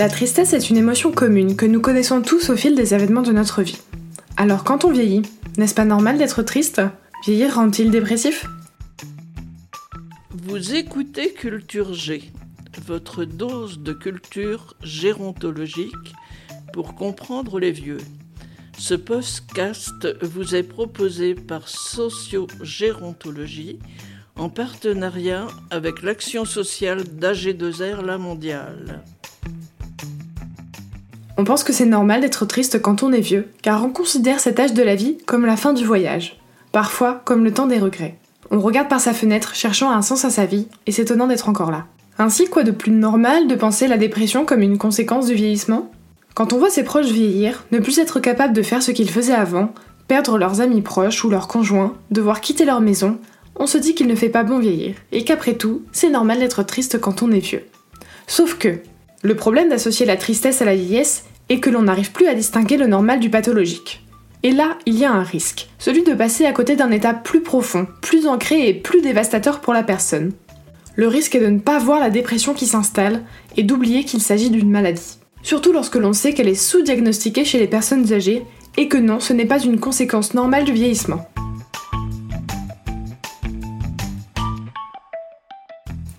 La tristesse est une émotion commune que nous connaissons tous au fil des événements de notre vie. Alors quand on vieillit, n'est-ce pas normal d'être triste? Vieillir rend-il dépressif? Vous écoutez Culture G, votre dose de culture gérontologique pour comprendre les vieux. Ce podcast vous est proposé par Socio-Gérontologie en partenariat avec l'action sociale d'AG2R La Mondiale. On pense que c'est normal d'être triste quand on est vieux, car on considère cet âge de la vie comme la fin du voyage, parfois comme le temps des regrets. On regarde par sa fenêtre cherchant un sens à sa vie et s'étonnant d'être encore là. Ainsi, quoi de plus normal de penser la dépression comme une conséquence du vieillissement? Quand on voit ses proches vieillir, ne plus être capable de faire ce qu'ils faisaient avant, perdre leurs amis proches ou leurs conjoints, devoir quitter leur maison, on se dit qu'il ne fait pas bon vieillir, et qu'après tout, c'est normal d'être triste quand on est vieux. Sauf que, le problème d'associer la tristesse à la vieillesse est que l'on n'arrive plus à distinguer le normal du pathologique. Et là, il y a un risque, celui de passer à côté d'un état plus profond, plus ancré et plus dévastateur pour la personne. Le risque est de ne pas voir la dépression qui s'installe et d'oublier qu'il s'agit d'une maladie. Surtout lorsque l'on sait qu'elle est sous-diagnostiquée chez les personnes âgées et que non, ce n'est pas une conséquence normale du vieillissement.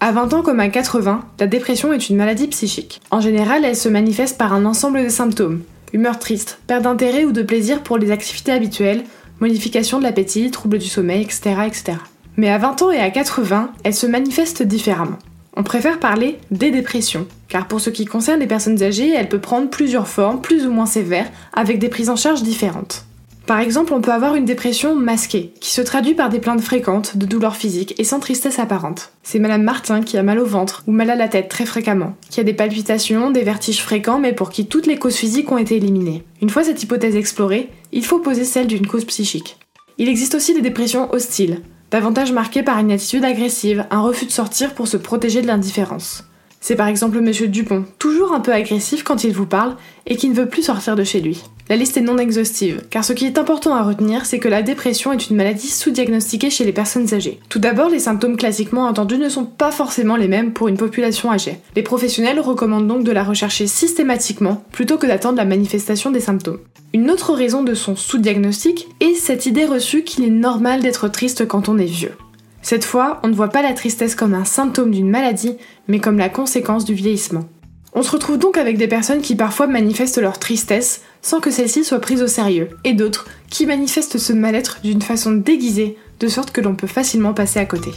À 20 ans comme à 80, la dépression est une maladie psychique. En général, elle se manifeste par un ensemble de symptômes. Humeur triste, perte d'intérêt ou de plaisir pour les activités habituelles, modification de l'appétit, troubles du sommeil, etc., etc. Mais à 20 ans et à 80, elle se manifeste différemment. On préfère parler des dépressions, car pour ce qui concerne les personnes âgées, elle peut prendre plusieurs formes, plus ou moins sévères, avec des prises en charge différentes. Par exemple, on peut avoir une dépression masquée, qui se traduit par des plaintes fréquentes de douleurs physiques et sans tristesse apparente. C'est Madame Martin qui a mal au ventre ou mal à la tête très fréquemment, qui a des palpitations, des vertiges fréquents, mais pour qui toutes les causes physiques ont été éliminées. Une fois cette hypothèse explorée, il faut poser celle d'une cause psychique. Il existe aussi des dépressions hostiles, davantage marquées par une attitude agressive, un refus de sortir pour se protéger de l'indifférence. C'est par exemple Monsieur Dupont, toujours un peu agressif quand il vous parle et qui ne veut plus sortir de chez lui. La liste est non exhaustive, car ce qui est important à retenir, c'est que la dépression est une maladie sous-diagnostiquée chez les personnes âgées. Tout d'abord, les symptômes classiquement entendus ne sont pas forcément les mêmes pour une population âgée. Les professionnels recommandent donc de la rechercher systématiquement plutôt que d'attendre la manifestation des symptômes. Une autre raison de son sous-diagnostic est cette idée reçue qu'il est normal d'être triste quand on est vieux. Cette fois, on ne voit pas la tristesse comme un symptôme d'une maladie, mais comme la conséquence du vieillissement. On se retrouve donc avec des personnes qui parfois manifestent leur tristesse sans que celle-ci soit prise au sérieux, et d'autres qui manifestent ce mal-être d'une façon déguisée, de sorte que l'on peut facilement passer à côté.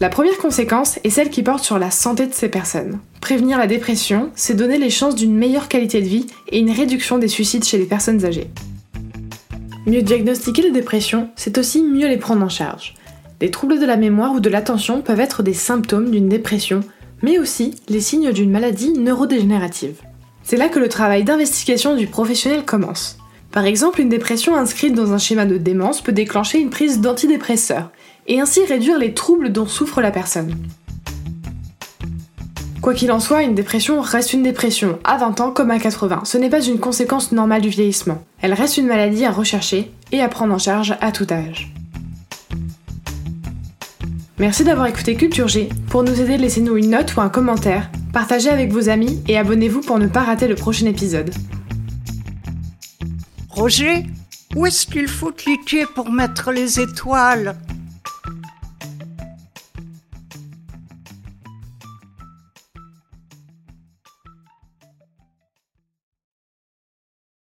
La première conséquence est celle qui porte sur la santé de ces personnes. Prévenir la dépression, c'est donner les chances d'une meilleure qualité de vie et une réduction des suicides chez les personnes âgées. Mieux diagnostiquer les dépressions, c'est aussi mieux les prendre en charge. Les troubles de la mémoire ou de l'attention peuvent être des symptômes d'une dépression, mais aussi les signes d'une maladie neurodégénérative. C'est là que le travail d'investigation du professionnel commence. Par exemple, une dépression inscrite dans un schéma de démence peut déclencher une prise d'antidépresseurs, et ainsi réduire les troubles dont souffre la personne. Quoi qu'il en soit, une dépression reste une dépression, à 20 ans comme à 80. Ce n'est pas une conséquence normale du vieillissement. Elle reste une maladie à rechercher et à prendre en charge à tout âge. Merci d'avoir écouté Culture G. Pour nous aider, laissez-nous une note ou un commentaire, partagez avec vos amis et abonnez-vous pour ne pas rater le prochain épisode. Roger, où est-ce qu'il faut cliquer pour mettre les étoiles?